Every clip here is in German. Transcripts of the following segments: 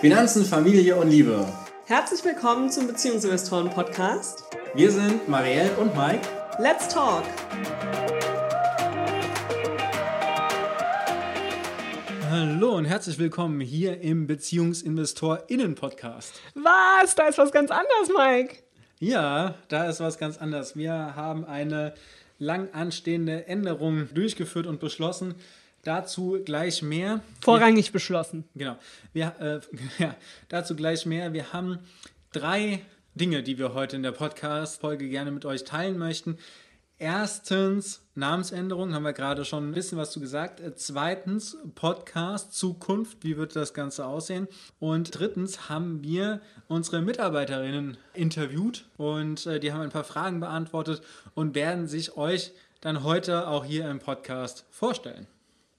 Finanzen, Familie und Liebe. Herzlich willkommen zum Beziehungsinvestoren-Podcast. Wir sind Marielle und Mike. Let's talk! Hallo und herzlich willkommen hier im BeziehungsinvestorInnen-Podcast. Was? Da ist was ganz anderes, Mike. Ja, da ist was ganz anderes. Wir haben eine lang anstehende Änderung durchgeführt und beschlossen. Dazu gleich mehr. Vorrangig wir, beschlossen. Genau. Wir, äh, ja, dazu gleich mehr. Wir haben drei Dinge, die wir heute in der Podcast-Folge gerne mit euch teilen möchten. Erstens Namensänderung, haben wir gerade schon ein bisschen was zu gesagt. Äh, zweitens Podcast Zukunft, wie wird das Ganze aussehen? Und drittens haben wir unsere Mitarbeiterinnen interviewt und äh, die haben ein paar Fragen beantwortet und werden sich euch dann heute auch hier im Podcast vorstellen.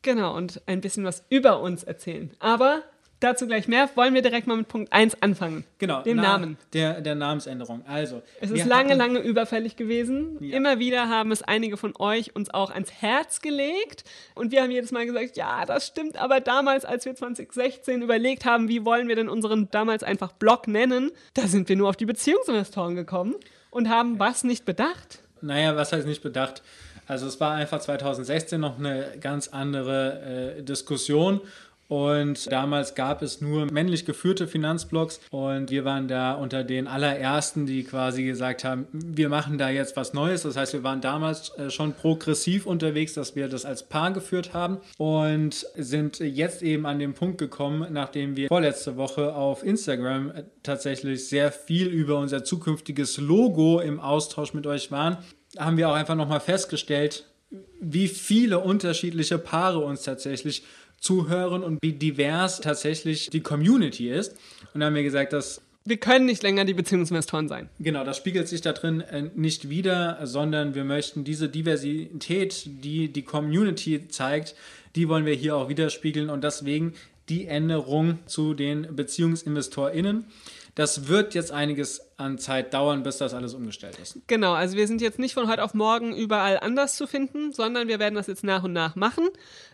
Genau, und ein bisschen was über uns erzählen. Aber dazu gleich mehr. Wollen wir direkt mal mit Punkt 1 anfangen? Genau. Dem na, Namen. Der, der Namensänderung. Also. Es ist lange, lange überfällig gewesen. Ja. Immer wieder haben es einige von euch uns auch ans Herz gelegt. Und wir haben jedes Mal gesagt, ja, das stimmt. Aber damals, als wir 2016 überlegt haben, wie wollen wir denn unseren damals einfach Blog nennen, da sind wir nur auf die Beziehungsinvestoren gekommen und haben was nicht bedacht. Naja, was heißt nicht bedacht? Also es war einfach 2016 noch eine ganz andere äh, Diskussion. Und damals gab es nur männlich geführte Finanzblogs und wir waren da unter den allerersten, die quasi gesagt haben, wir machen da jetzt was Neues. Das heißt, wir waren damals äh, schon progressiv unterwegs, dass wir das als Paar geführt haben und sind jetzt eben an den Punkt gekommen, nachdem wir vorletzte Woche auf Instagram äh, tatsächlich sehr viel über unser zukünftiges Logo im Austausch mit euch waren, haben wir auch einfach nochmal festgestellt, wie viele unterschiedliche Paare uns tatsächlich zuhören und wie divers tatsächlich die Community ist. Und dann haben wir gesagt, dass wir können nicht länger die Beziehungsinvestoren sein. Genau, das spiegelt sich da drin äh, nicht wieder, sondern wir möchten diese Diversität, die die Community zeigt, die wollen wir hier auch widerspiegeln und deswegen die Änderung zu den BeziehungsinvestorInnen. Das wird jetzt einiges an Zeit dauern, bis das alles umgestellt ist. Genau, also wir sind jetzt nicht von heute auf morgen überall anders zu finden, sondern wir werden das jetzt nach und nach machen.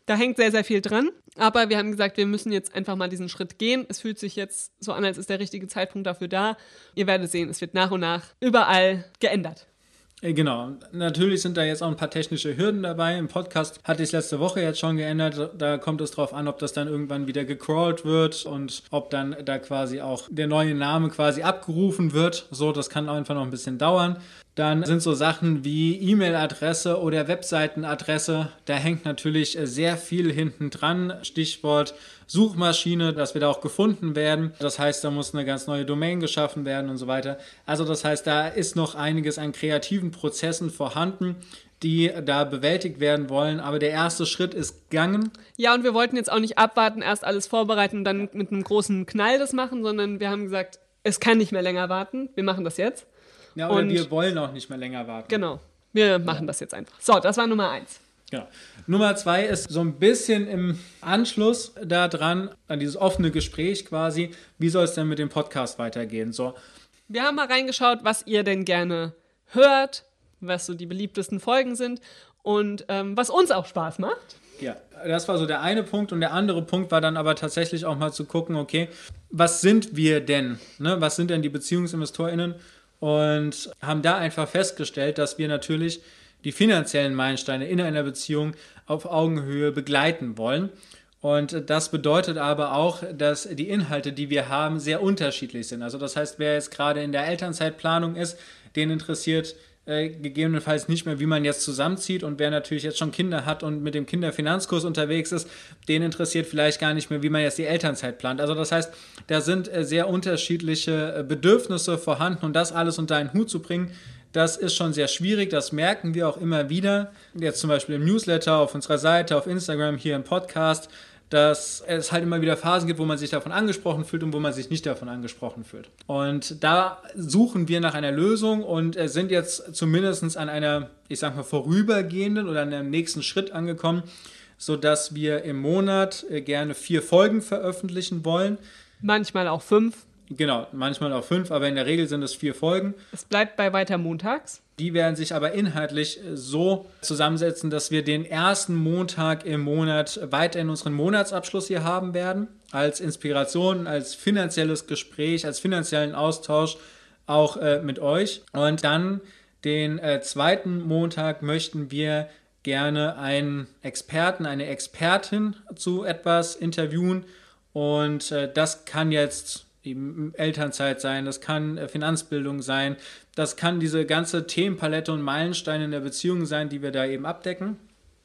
Da hängt sehr, sehr viel dran. Aber wir haben gesagt, wir müssen jetzt einfach mal diesen Schritt gehen. Es fühlt sich jetzt so an, als ist der richtige Zeitpunkt dafür da. Ihr werdet sehen, es wird nach und nach überall geändert. Äh, genau, natürlich sind da jetzt auch ein paar technische Hürden dabei. Im Podcast hatte ich es letzte Woche jetzt schon geändert. Da kommt es drauf an, ob das dann irgendwann wieder gecrawlt wird und ob dann da quasi auch der neue Name quasi abgerufen wird. So, das kann einfach noch ein bisschen dauern. Dann sind so Sachen wie E-Mail-Adresse oder Webseitenadresse. Da hängt natürlich sehr viel hinten dran. Stichwort Suchmaschine, dass wir da auch gefunden werden. Das heißt, da muss eine ganz neue Domain geschaffen werden und so weiter. Also das heißt, da ist noch einiges an kreativen Prozessen vorhanden die da bewältigt werden wollen. Aber der erste Schritt ist gegangen. Ja, und wir wollten jetzt auch nicht abwarten, erst alles vorbereiten und dann mit einem großen Knall das machen, sondern wir haben gesagt, es kann nicht mehr länger warten. Wir machen das jetzt. Ja, oder und wir wollen auch nicht mehr länger warten. Genau. Wir machen ja. das jetzt einfach. So, das war Nummer eins. Genau. Nummer zwei ist so ein bisschen im Anschluss daran, an dieses offene Gespräch quasi, wie soll es denn mit dem Podcast weitergehen? So. Wir haben mal reingeschaut, was ihr denn gerne hört, was so die beliebtesten Folgen sind und ähm, was uns auch Spaß macht. Ja, das war so der eine Punkt und der andere Punkt war dann aber tatsächlich auch mal zu gucken, okay, was sind wir denn? Ne? Was sind denn die BeziehungsinvestorInnen? Und haben da einfach festgestellt, dass wir natürlich die finanziellen Meilensteine in einer Beziehung auf Augenhöhe begleiten wollen. Und das bedeutet aber auch, dass die Inhalte, die wir haben, sehr unterschiedlich sind. Also das heißt, wer jetzt gerade in der Elternzeitplanung ist, den interessiert äh, gegebenenfalls nicht mehr, wie man jetzt zusammenzieht. Und wer natürlich jetzt schon Kinder hat und mit dem Kinderfinanzkurs unterwegs ist, den interessiert vielleicht gar nicht mehr, wie man jetzt die Elternzeit plant. Also das heißt, da sind äh, sehr unterschiedliche äh, Bedürfnisse vorhanden und das alles unter einen Hut zu bringen, das ist schon sehr schwierig, das merken wir auch immer wieder. Jetzt zum Beispiel im Newsletter, auf unserer Seite, auf Instagram, hier im Podcast dass es halt immer wieder Phasen gibt, wo man sich davon angesprochen fühlt und wo man sich nicht davon angesprochen fühlt. Und da suchen wir nach einer Lösung und sind jetzt zumindest an einer, ich sag mal, vorübergehenden oder an einem nächsten Schritt angekommen, sodass wir im Monat äh, gerne vier Folgen veröffentlichen wollen. Manchmal auch fünf. Genau, manchmal auch fünf, aber in der Regel sind es vier Folgen. Es bleibt bei weiter montags. Die werden sich aber inhaltlich so zusammensetzen, dass wir den ersten Montag im Monat weiterhin unseren Monatsabschluss hier haben werden. Als Inspiration, als finanzielles Gespräch, als finanziellen Austausch auch äh, mit euch. Und dann den äh, zweiten Montag möchten wir gerne einen Experten, eine Expertin zu etwas interviewen. Und äh, das kann jetzt eben Elternzeit sein, das kann äh, Finanzbildung sein, das kann diese ganze Themenpalette und Meilensteine in der Beziehung sein, die wir da eben abdecken.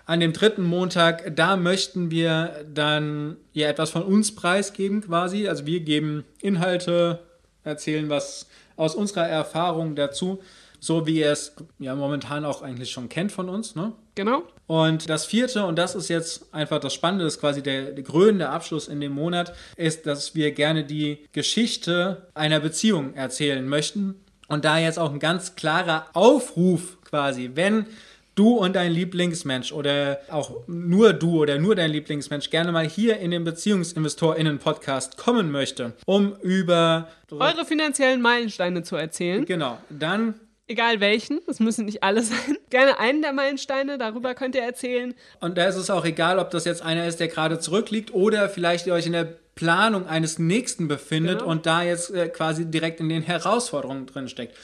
An dem dritten Montag, da möchten wir dann ja etwas von uns preisgeben quasi. Also wir geben Inhalte, erzählen was aus unserer Erfahrung dazu, so wie ihr es ja momentan auch eigentlich schon kennt von uns. Ne? Genau. Und das vierte, und das ist jetzt einfach das Spannende, das ist quasi der, der krönende Abschluss in dem Monat, ist, dass wir gerne die Geschichte einer Beziehung erzählen möchten. Und da jetzt auch ein ganz klarer Aufruf quasi, wenn du und dein Lieblingsmensch oder auch nur du oder nur dein Lieblingsmensch gerne mal hier in den BeziehungsinvestorInnen-Podcast kommen möchte, um über eure finanziellen Meilensteine zu erzählen. Genau, dann Egal welchen, es müssen nicht alle sein. Gerne einen der Meilensteine, darüber könnt ihr erzählen. Und da ist es auch egal, ob das jetzt einer ist, der gerade zurückliegt oder vielleicht ihr euch in der Planung eines nächsten befindet genau. und da jetzt äh, quasi direkt in den Herausforderungen drin steckt.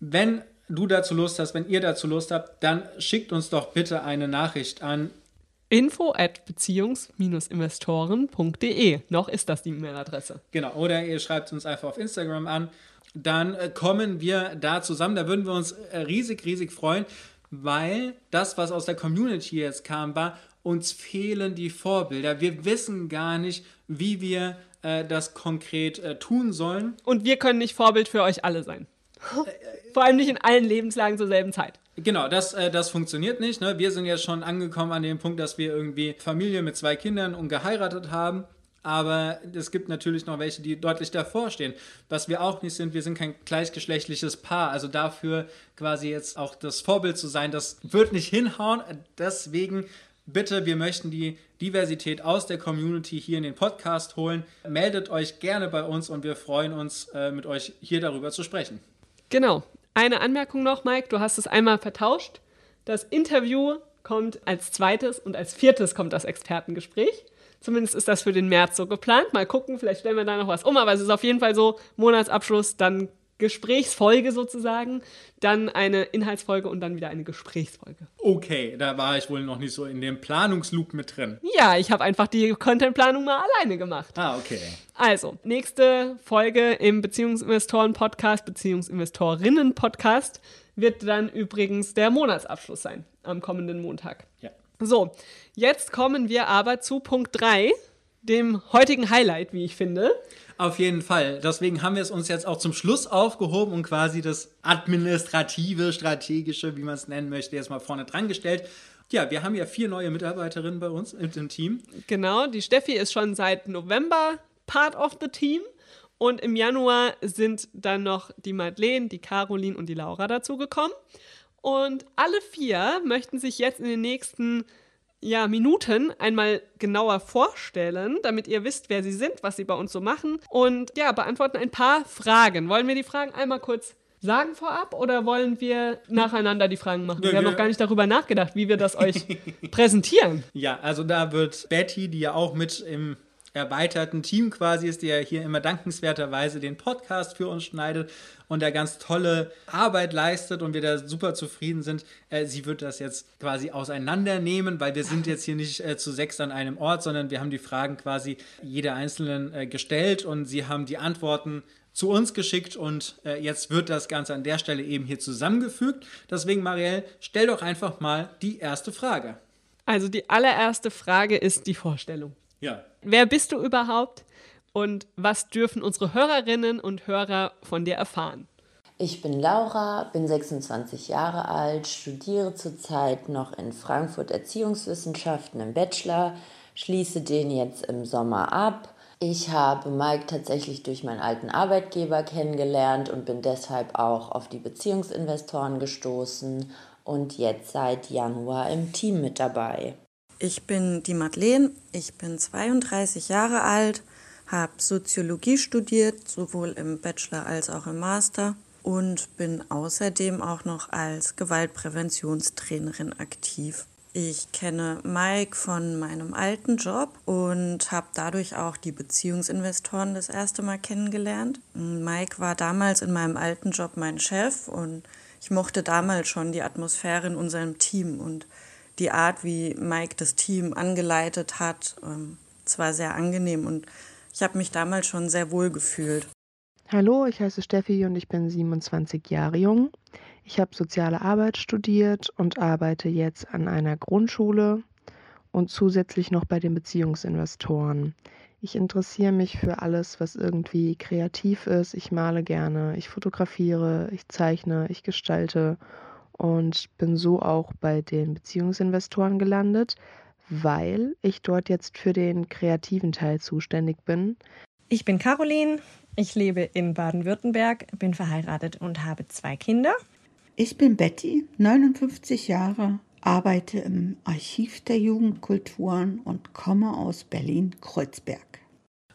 Wenn du dazu Lust hast, wenn ihr dazu Lust habt, dann schickt uns doch bitte eine Nachricht an info at beziehungs-investoren.de. Noch ist das die E-Mail-Adresse. Genau, oder ihr schreibt uns einfach auf Instagram an. Dann äh, kommen wir da zusammen. Da würden wir uns äh, riesig, riesig freuen, weil das, was aus der Community jetzt kam, war, uns fehlen die Vorbilder. Wir wissen gar nicht, wie wir äh, das konkret äh, tun sollen. Und wir können nicht Vorbild für euch alle sein. Vor allem nicht in allen Lebenslagen zur selben Zeit. Genau, das, äh, das funktioniert nicht. Ne? Wir sind jetzt schon angekommen an dem Punkt, dass wir irgendwie Familie mit zwei Kindern und geheiratet haben. Aber es gibt natürlich noch welche, die deutlich davor stehen. Was wir auch nicht sind, wir sind kein gleichgeschlechtliches Paar. Also dafür quasi jetzt auch das Vorbild zu sein, das wird nicht hinhauen. Deswegen bitte, wir möchten die Diversität aus der Community hier in den Podcast holen. Meldet euch gerne bei uns und wir freuen uns, äh, mit euch hier darüber zu sprechen. Genau. Eine Anmerkung noch, Mike, du hast es einmal vertauscht. Das Interview kommt als zweites und als viertes kommt das Expertengespräch. Zumindest ist das für den März so geplant. Mal gucken, vielleicht stellen wir da noch was um, aber es ist auf jeden Fall so, Monatsabschluss, dann Gesprächsfolge sozusagen, dann eine Inhaltsfolge und dann wieder eine Gesprächsfolge. Okay, da war ich wohl noch nicht so in dem Planungsloop mit drin. Ja, ich habe einfach die Contentplanung mal alleine gemacht. Ah, okay. Also, nächste Folge im Beziehungsinvestoren-Podcast, Beziehungsinvestorinnen-Podcast wird dann übrigens der Monatsabschluss sein, am kommenden Montag. Ja. So, jetzt kommen wir aber zu Punkt 3, dem heutigen Highlight, wie ich finde. Auf jeden Fall. Deswegen haben wir es uns jetzt auch zum Schluss aufgehoben und quasi das administrative, strategische, wie man es nennen möchte, jetzt mal vorne dran gestellt. Ja, wir haben ja vier neue Mitarbeiterinnen bei uns im Team. Genau, die Steffi ist schon seit November Part of the Team. Und im Januar sind dann noch die Madeleine, die Caroline und die Laura dazugekommen. Und alle vier möchten sich jetzt in den nächsten ja, Minuten einmal genauer vorstellen, damit ihr wisst, wer sie sind, was sie bei uns so machen und ja, beantworten ein paar Fragen. Wollen wir die Fragen einmal kurz sagen vorab oder wollen wir nacheinander die Fragen machen? Wir haben noch gar nicht darüber nachgedacht, wie wir das euch präsentieren. Ja, also da wird Betty, die ja auch mit im erweiterten Team quasi ist, der hier immer dankenswerterweise den Podcast für uns schneidet und da ganz tolle Arbeit leistet und wir da super zufrieden sind. Äh, sie wird das jetzt quasi auseinandernehmen, weil wir sind jetzt hier nicht äh, zu sechs an einem Ort, sondern wir haben die Fragen quasi jeder einzelnen äh, gestellt und sie haben die Antworten zu uns geschickt und äh, jetzt wird das Ganze an der Stelle eben hier zusammengefügt. Deswegen, Marielle, stell doch einfach mal die erste Frage. Also die allererste Frage ist die Vorstellung. Ja. Wer bist du überhaupt und was dürfen unsere Hörerinnen und Hörer von dir erfahren? Ich bin Laura, bin 26 Jahre alt, studiere zurzeit noch in Frankfurt Erziehungswissenschaften im Bachelor, schließe den jetzt im Sommer ab. Ich habe Mike tatsächlich durch meinen alten Arbeitgeber kennengelernt und bin deshalb auch auf die Beziehungsinvestoren gestoßen und jetzt seit Januar im Team mit dabei. Ich bin die Madeleine, ich bin 32 Jahre alt, habe Soziologie studiert, sowohl im Bachelor als auch im Master und bin außerdem auch noch als Gewaltpräventionstrainerin aktiv. Ich kenne Mike von meinem alten Job und habe dadurch auch die Beziehungsinvestoren das erste Mal kennengelernt. Mike war damals in meinem alten Job mein Chef und ich mochte damals schon die Atmosphäre in unserem Team und die Art, wie Mike das Team angeleitet hat. Ähm, es war sehr angenehm und ich habe mich damals schon sehr wohl gefühlt. Hallo, ich heiße Steffi und ich bin 27 Jahre jung. Ich habe soziale Arbeit studiert und arbeite jetzt an einer Grundschule und zusätzlich noch bei den Beziehungsinvestoren. Ich interessiere mich für alles, was irgendwie kreativ ist. Ich male gerne, ich fotografiere, ich zeichne, ich gestalte und bin so auch bei den Beziehungsinvestoren gelandet, weil ich dort jetzt für den kreativen Teil zuständig bin. Ich bin Caroline, ich lebe in Baden-Württemberg, bin verheiratet und habe zwei Kinder. Ich bin Betty, 59 Jahre, arbeite im Archiv der Jugendkulturen und komme aus Berlin-Kreuzberg.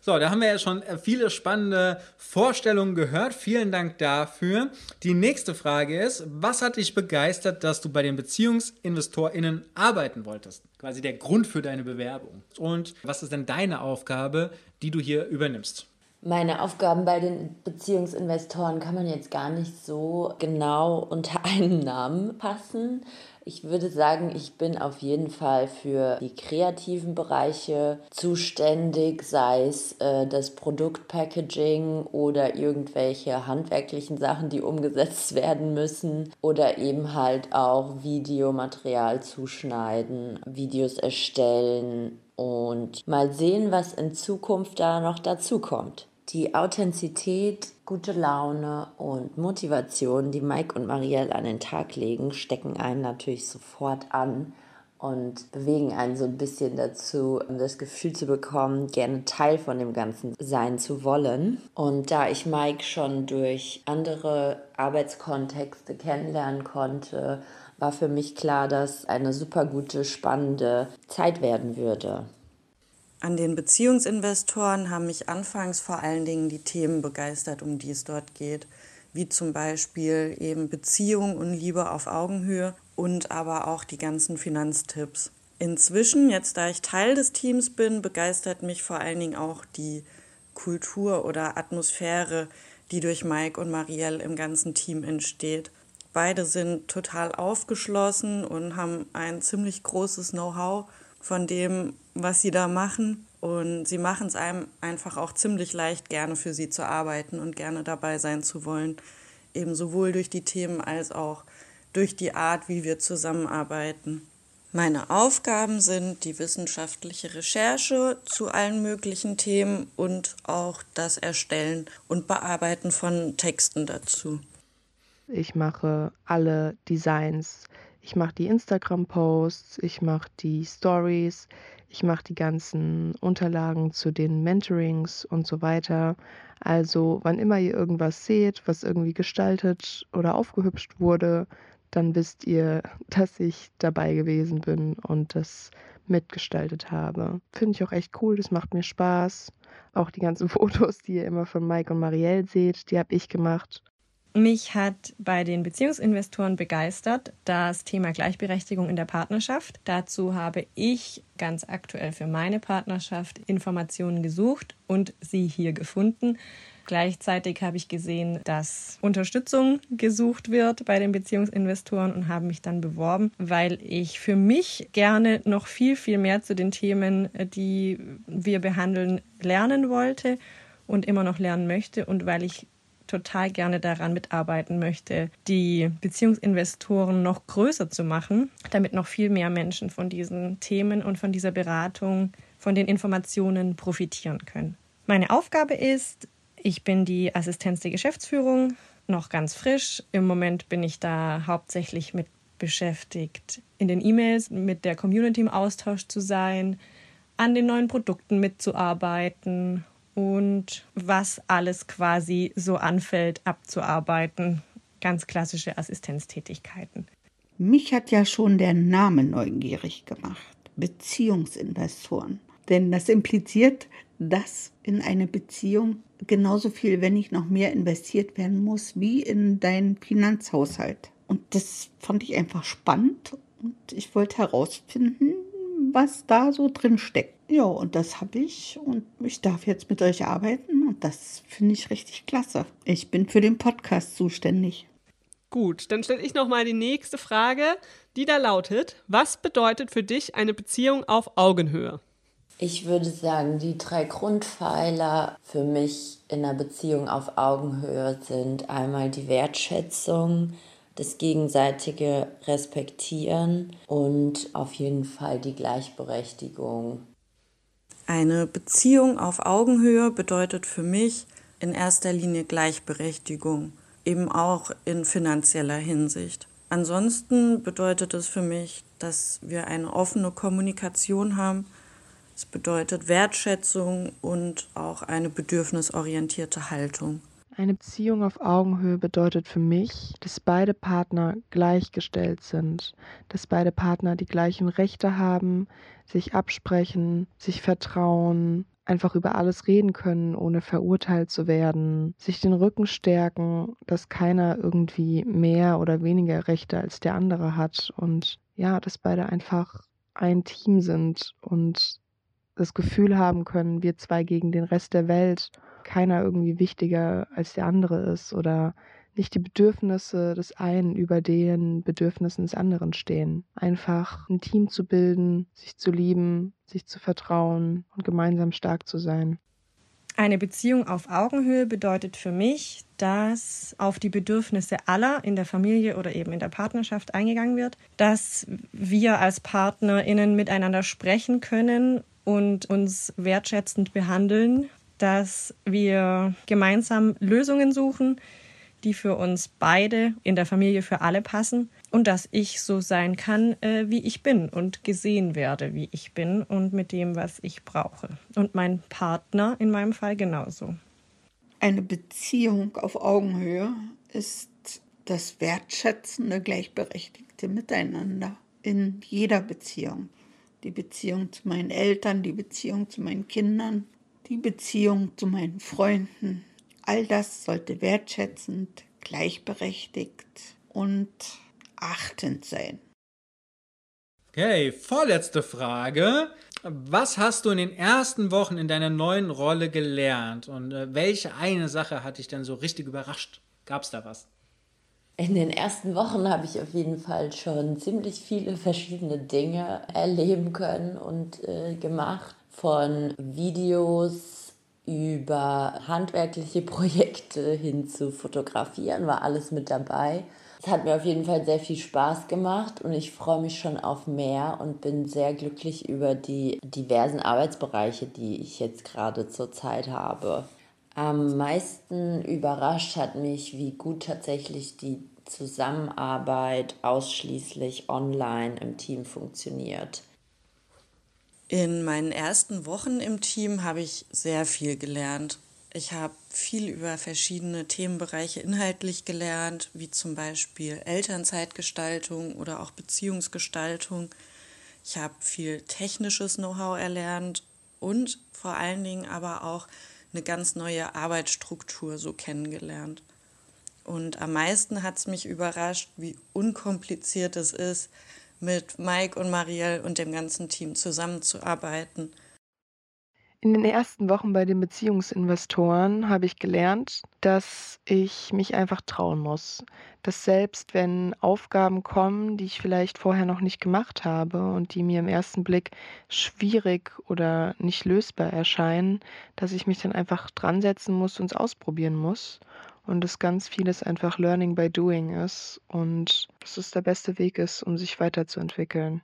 So, da haben wir ja schon viele spannende Vorstellungen gehört. Vielen Dank dafür. Die nächste Frage ist, was hat dich begeistert, dass du bei den BeziehungsinvestorInnen arbeiten wolltest? Quasi der Grund für deine Bewerbung. Und was ist denn deine Aufgabe, die du hier übernimmst? Meine Aufgaben bei den Beziehungsinvestoren kann man jetzt gar nicht so genau unter einen Namen passen. Ich würde sagen, ich bin auf jeden Fall für die kreativen Bereiche zuständig, sei es äh, das Produktpackaging oder irgendwelche handwerklichen Sachen, die umgesetzt werden müssen oder eben halt auch Videomaterial zuschneiden, Videos erstellen und mal sehen, was in Zukunft da noch dazu kommt. Die Authentizität, gute Laune und Motivation, die Mike und Marielle an den Tag legen, stecken einen natürlich sofort an und bewegen einen so ein bisschen dazu, das Gefühl zu bekommen, gerne Teil von dem Ganzen sein zu wollen. Und da ich Mike schon durch andere Arbeitskontexte kennenlernen konnte, war für mich klar, dass eine super gute, spannende Zeit werden würde. An den Beziehungsinvestoren haben mich anfangs vor allen Dingen die Themen begeistert, um die es dort geht, wie zum Beispiel eben Beziehung und Liebe auf Augenhöhe und aber auch die ganzen Finanztipps. Inzwischen, jetzt da ich Teil des Teams bin, begeistert mich vor allen Dingen auch die Kultur oder Atmosphäre, die durch Mike und Marielle im ganzen Team entsteht. Beide sind total aufgeschlossen und haben ein ziemlich großes Know-how von dem, was sie da machen. Und sie machen es einem einfach auch ziemlich leicht, gerne für sie zu arbeiten und gerne dabei sein zu wollen. Eben sowohl durch die Themen als auch durch die Art, wie wir zusammenarbeiten. Meine Aufgaben sind die wissenschaftliche Recherche zu allen möglichen Themen und auch das Erstellen und Bearbeiten von Texten dazu. Ich mache alle Designs ich mache die Instagram-Posts, ich mache die Stories, ich mache die ganzen Unterlagen zu den Mentorings und so weiter. Also wann immer ihr irgendwas seht, was irgendwie gestaltet oder aufgehübscht wurde, dann wisst ihr, dass ich dabei gewesen bin und das mitgestaltet habe. Finde ich auch echt cool, das macht mir Spaß. Auch die ganzen Fotos, die ihr immer von Mike und Marielle seht, die habe ich gemacht. Mich hat bei den Beziehungsinvestoren begeistert das Thema Gleichberechtigung in der Partnerschaft. Dazu habe ich ganz aktuell für meine Partnerschaft Informationen gesucht und sie hier gefunden. Gleichzeitig habe ich gesehen, dass Unterstützung gesucht wird bei den Beziehungsinvestoren und habe mich dann beworben, weil ich für mich gerne noch viel, viel mehr zu den Themen, die wir behandeln, lernen wollte und immer noch lernen möchte und weil ich total gerne daran mitarbeiten möchte, die Beziehungsinvestoren noch größer zu machen, damit noch viel mehr Menschen von diesen Themen und von dieser Beratung, von den Informationen profitieren können. Meine Aufgabe ist, ich bin die Assistenz der Geschäftsführung, noch ganz frisch. Im Moment bin ich da hauptsächlich mit beschäftigt, in den E-Mails mit der Community im Austausch zu sein, an den neuen Produkten mitzuarbeiten und was alles quasi so anfällt, abzuarbeiten. Ganz klassische Assistenztätigkeiten. Mich hat ja schon der Name neugierig gemacht. Beziehungsinvestoren. Denn das impliziert, dass in eine Beziehung genauso viel, wenn nicht noch mehr investiert werden muss, wie in deinen Finanzhaushalt. Und das fand ich einfach spannend und ich wollte herausfinden, was da so drin steckt. Ja, und das habe ich und ich darf jetzt mit euch arbeiten und das finde ich richtig klasse. Ich bin für den Podcast zuständig. Gut, dann stelle ich noch mal die nächste Frage, die da lautet: Was bedeutet für dich eine Beziehung auf Augenhöhe? Ich würde sagen, die drei Grundpfeiler für mich in einer Beziehung auf Augenhöhe sind einmal die Wertschätzung, das gegenseitige Respektieren und auf jeden Fall die Gleichberechtigung. Eine Beziehung auf Augenhöhe bedeutet für mich in erster Linie Gleichberechtigung, eben auch in finanzieller Hinsicht. Ansonsten bedeutet es für mich, dass wir eine offene Kommunikation haben. Es bedeutet Wertschätzung und auch eine bedürfnisorientierte Haltung. Eine Beziehung auf Augenhöhe bedeutet für mich, dass beide Partner gleichgestellt sind, dass beide Partner die gleichen Rechte haben, sich absprechen, sich vertrauen, einfach über alles reden können, ohne verurteilt zu werden, sich den Rücken stärken, dass keiner irgendwie mehr oder weniger Rechte als der andere hat und ja, dass beide einfach ein Team sind und das Gefühl haben können, wir zwei gegen den Rest der Welt keiner irgendwie wichtiger als der andere ist oder nicht die Bedürfnisse des einen über den Bedürfnissen des anderen stehen. Einfach ein Team zu bilden, sich zu lieben, sich zu vertrauen und gemeinsam stark zu sein. Eine Beziehung auf Augenhöhe bedeutet für mich, dass auf die Bedürfnisse aller in der Familie oder eben in der Partnerschaft eingegangen wird, dass wir als PartnerInnen miteinander sprechen können und uns wertschätzend behandeln dass wir gemeinsam Lösungen suchen, die für uns beide in der Familie für alle passen und dass ich so sein kann, äh, wie ich bin und gesehen werde, wie ich bin und mit dem, was ich brauche. Und mein Partner in meinem Fall genauso. Eine Beziehung auf Augenhöhe ist das wertschätzende, gleichberechtigte Miteinander in jeder Beziehung. Die Beziehung zu meinen Eltern, die Beziehung zu meinen Kindern, die Beziehung zu meinen Freunden, all das sollte wertschätzend, gleichberechtigt und achtend sein. Okay, vorletzte Frage. Was hast du in den ersten Wochen in deiner neuen Rolle gelernt und äh, welche eine Sache hat dich denn so richtig überrascht? Gab es da was? In den ersten Wochen habe ich auf jeden Fall schon ziemlich viele verschiedene Dinge erleben können und äh, gemacht von Videos über handwerkliche Projekte hin zu Fotografieren, war alles mit dabei. Es hat mir auf jeden Fall sehr viel Spaß gemacht und ich freue mich schon auf mehr und bin sehr glücklich über die diversen Arbeitsbereiche, die ich jetzt gerade zur Zeit habe. Am meisten überrascht hat mich, wie gut tatsächlich die Zusammenarbeit ausschließlich online im Team funktioniert. In meinen ersten Wochen im Team habe ich sehr viel gelernt. Ich habe viel über verschiedene Themenbereiche inhaltlich gelernt, wie zum Beispiel Elternzeitgestaltung oder auch Beziehungsgestaltung. Ich habe viel technisches Know-how erlernt und vor allen Dingen aber auch eine ganz neue Arbeitsstruktur so kennengelernt. Und am meisten hat es mich überrascht, wie unkompliziert es ist, mit Mike und Marielle und dem ganzen Team zusammenzuarbeiten. In den ersten Wochen bei den Beziehungsinvestoren habe ich gelernt, dass ich mich einfach trauen muss. Dass selbst wenn Aufgaben kommen, die ich vielleicht vorher noch nicht gemacht habe und die mir im ersten Blick schwierig oder nicht lösbar erscheinen, dass ich mich dann einfach dran setzen muss und es ausprobieren muss und dass ganz vieles einfach Learning by Doing ist und dass es der beste Weg ist, um sich weiterzuentwickeln.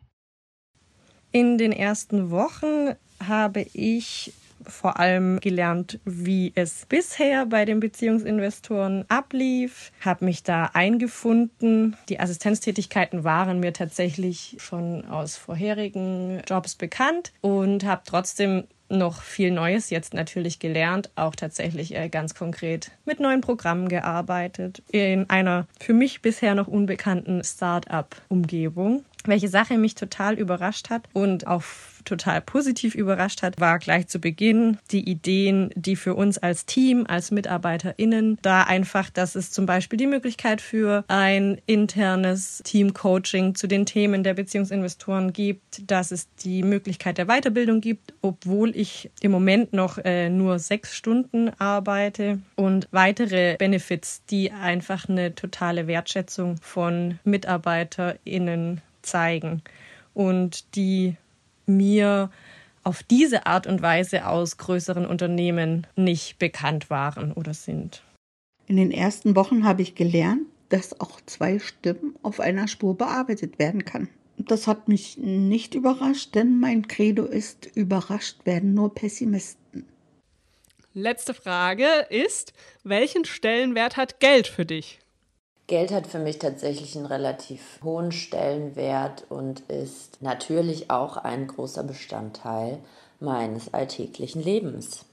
In den ersten Wochen habe ich vor allem gelernt, wie es bisher bei den Beziehungsinvestoren ablief, habe mich da eingefunden. Die Assistenztätigkeiten waren mir tatsächlich schon aus vorherigen Jobs bekannt und habe trotzdem noch viel Neues jetzt natürlich gelernt, auch tatsächlich äh, ganz konkret mit neuen Programmen gearbeitet, in einer für mich bisher noch unbekannten Start-up-Umgebung. Welche Sache mich total überrascht hat und auch total positiv überrascht hat, war gleich zu Beginn die Ideen, die für uns als Team, als MitarbeiterInnen da einfach, dass es zum Beispiel die Möglichkeit für ein internes Team-Coaching zu den Themen der Beziehungsinvestoren gibt, dass es die Möglichkeit der Weiterbildung gibt, obwohl ich im Moment noch äh, nur sechs Stunden arbeite und weitere Benefits, die einfach eine totale Wertschätzung von MitarbeiterInnen zeigen und die mir auf diese Art und Weise aus größeren Unternehmen nicht bekannt waren oder sind. In den ersten Wochen habe ich gelernt, dass auch zwei Stimmen auf einer Spur bearbeitet werden kann. Das hat mich nicht überrascht, denn mein Credo ist, überrascht werden nur Pessimisten. Letzte Frage ist, welchen Stellenwert hat Geld für dich? Geld hat für mich tatsächlich einen relativ hohen Stellenwert und ist natürlich auch ein großer Bestandteil meines alltäglichen Lebens.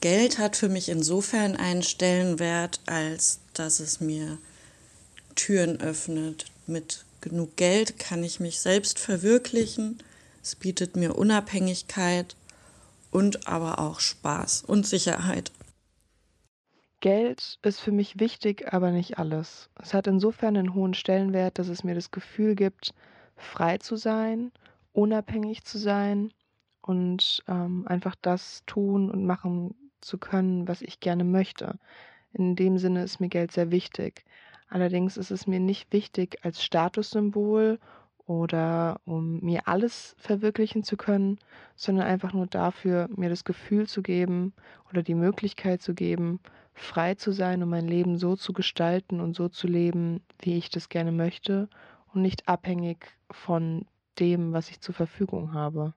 Geld hat für mich insofern einen Stellenwert, als dass es mir Türen öffnet. Mit genug Geld kann ich mich selbst verwirklichen. Es bietet mir Unabhängigkeit und aber auch Spaß und Sicherheit. Geld ist für mich wichtig, aber nicht alles. Es hat insofern einen hohen Stellenwert, dass es mir das Gefühl gibt, frei zu sein, unabhängig zu sein und ähm, einfach das tun und machen zu können, was ich gerne möchte. In dem Sinne ist mir Geld sehr wichtig. Allerdings ist es mir nicht wichtig als Statussymbol oder um mir alles verwirklichen zu können, sondern einfach nur dafür, mir das Gefühl zu geben oder die Möglichkeit zu geben, frei zu sein und mein Leben so zu gestalten und so zu leben, wie ich das gerne möchte und nicht abhängig von dem, was ich zur Verfügung habe.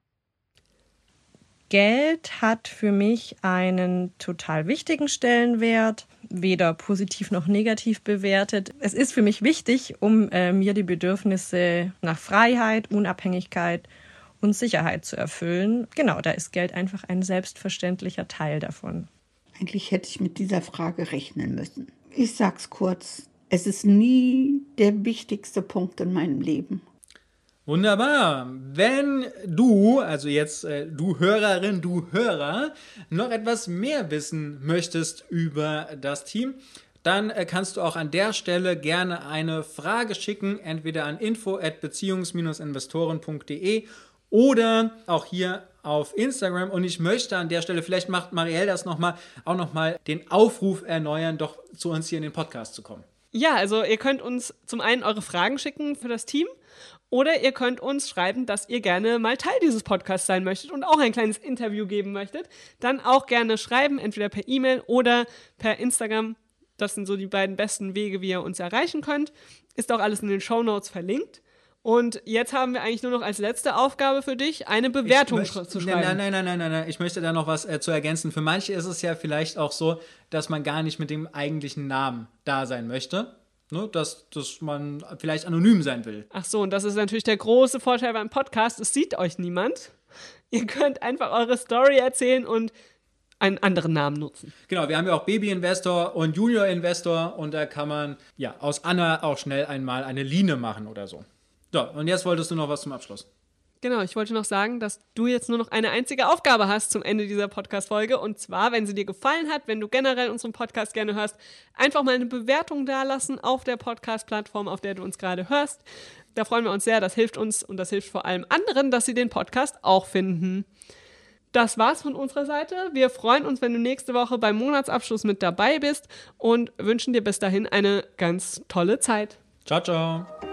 Geld hat für mich einen total wichtigen Stellenwert, weder positiv noch negativ bewertet. Es ist für mich wichtig, um äh, mir die Bedürfnisse nach Freiheit, Unabhängigkeit und Sicherheit zu erfüllen. Genau, da ist Geld einfach ein selbstverständlicher Teil davon. Eigentlich hätte ich mit dieser Frage rechnen müssen. Ich sag's kurz, es ist nie der wichtigste Punkt in meinem Leben. Wunderbar. Wenn du, also jetzt äh, du Hörerin, du Hörer, noch etwas mehr wissen möchtest über das Team, dann äh, kannst du auch an der Stelle gerne eine Frage schicken, entweder an info at beziehungs-investoren.de oder auch hier auf Instagram. Und ich möchte an der Stelle, vielleicht macht Marielle das nochmal, auch nochmal den Aufruf erneuern, doch zu uns hier in den Podcast zu kommen. Ja, also ihr könnt uns zum einen eure Fragen schicken für das Team. Oder ihr könnt uns schreiben, dass ihr gerne mal Teil dieses Podcasts sein möchtet und auch ein kleines Interview geben möchtet. Dann auch gerne schreiben, entweder per E-Mail oder per Instagram. Das sind so die beiden besten Wege, wie ihr uns erreichen könnt. Ist auch alles in den Show Notes verlinkt. Und jetzt haben wir eigentlich nur noch als letzte Aufgabe für dich, eine Bewertung möchte, zu schreiben. Nein, nein, nein, nein, nein, nein. Ich möchte da noch was äh, zu ergänzen. Für manche ist es ja vielleicht auch so, dass man gar nicht mit dem eigentlichen Namen da sein möchte. Ne, dass, dass man vielleicht anonym sein will. Ach so, und das ist natürlich der große Vorteil beim Podcast. Es sieht euch niemand. Ihr könnt einfach eure Story erzählen und einen anderen Namen nutzen. Genau, wir haben ja auch Baby-Investor und Junior-Investor und da kann man ja aus Anna auch schnell einmal eine Line machen oder so. So, und jetzt wolltest du noch was zum Abschluss. Genau, ich wollte noch sagen, dass du jetzt nur noch eine einzige Aufgabe hast zum Ende dieser Podcast-Folge. Und zwar, wenn sie dir gefallen hat, wenn du generell unseren Podcast gerne hörst, einfach mal eine Bewertung dalassen auf der Podcast-Plattform, auf der du uns gerade hörst. Da freuen wir uns sehr. Das hilft uns und das hilft vor allem anderen, dass sie den Podcast auch finden. Das war's von unserer Seite. Wir freuen uns, wenn du nächste Woche beim Monatsabschluss mit dabei bist und wünschen dir bis dahin eine ganz tolle Zeit. Ciao, ciao.